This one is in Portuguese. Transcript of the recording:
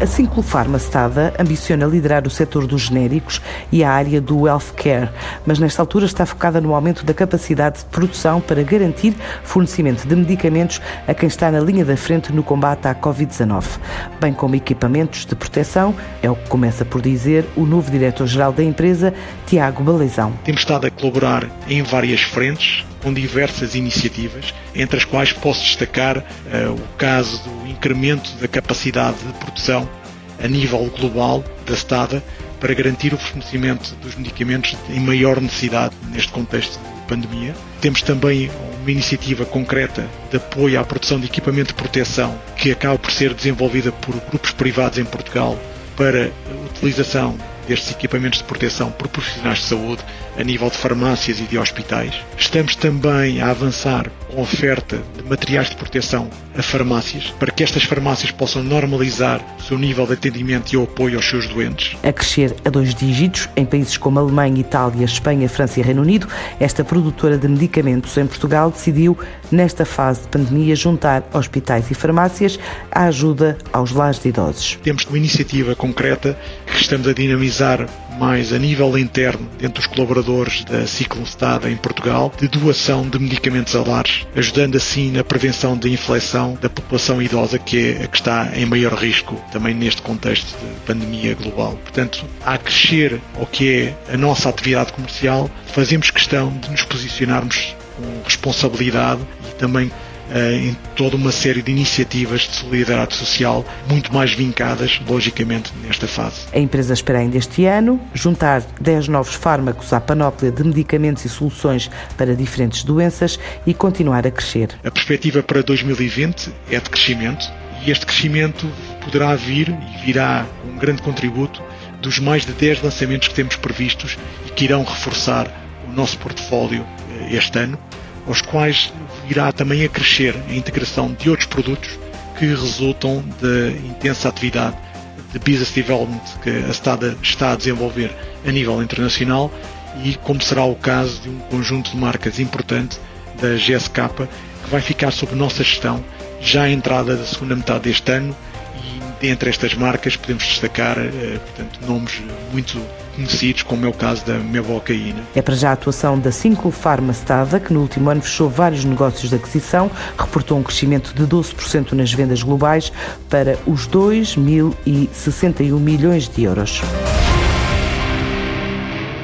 A Cinclofarma Stada ambiciona liderar o setor dos genéricos e a área do healthcare, mas nesta altura está focada no aumento da capacidade de produção para garantir fornecimento de medicamentos a quem está na linha da frente no combate à Covid-19, bem como equipamentos de proteção, é o que começa por dizer o novo diretor-geral da empresa, Tiago Baleizão. Temos estado a colaborar em várias frentes, com diversas iniciativas, entre as quais posso destacar uh, o caso do incremento da capacidade de produção a nível global da STADA para garantir o fornecimento dos medicamentos em maior necessidade neste contexto de pandemia. Temos também uma iniciativa concreta de apoio à produção de equipamento de proteção que acaba por ser desenvolvida por grupos privados em Portugal para a utilização destes equipamentos de proteção por profissionais de saúde a nível de farmácias e de hospitais. Estamos também a avançar oferta de materiais de proteção a farmácias, para que estas farmácias possam normalizar o seu nível de atendimento e o apoio aos seus doentes. A crescer a dois dígitos em países como Alemanha, Itália, Espanha, França e Reino Unido, esta produtora de medicamentos em Portugal decidiu, nesta fase de pandemia, juntar hospitais e farmácias à ajuda aos lares de idosos. Temos uma iniciativa concreta que estamos a dinamizar mais a nível interno dentro dos colaboradores da Ciclostada em Portugal de doação de medicamentos a lares, ajudando assim na prevenção da infecção da população idosa que é a que está em maior risco também neste contexto de pandemia global. Portanto, a crescer o que é a nossa atividade comercial, fazemos questão de nos posicionarmos com responsabilidade e também em toda uma série de iniciativas de solidariedade social, muito mais vincadas, logicamente, nesta fase. A empresa espera ainda este ano juntar 10 novos fármacos à panóplia de medicamentos e soluções para diferentes doenças e continuar a crescer. A perspectiva para 2020 é de crescimento e este crescimento poderá vir e virá com um grande contributo dos mais de 10 lançamentos que temos previstos e que irão reforçar o nosso portfólio eh, este ano aos quais irá também a crescer a integração de outros produtos que resultam da intensa atividade de business development que a Stada está a desenvolver a nível internacional e como será o caso de um conjunto de marcas importante da GSK que vai ficar sob nossa gestão já à entrada da segunda metade deste ano Dentre estas marcas podemos destacar eh, portanto, nomes muito conhecidos, como é o caso da Mevocaína. É para já a atuação da Cinco Pharma Stada, que no último ano fechou vários negócios de aquisição, reportou um crescimento de 12% nas vendas globais para os 2.061 milhões de euros.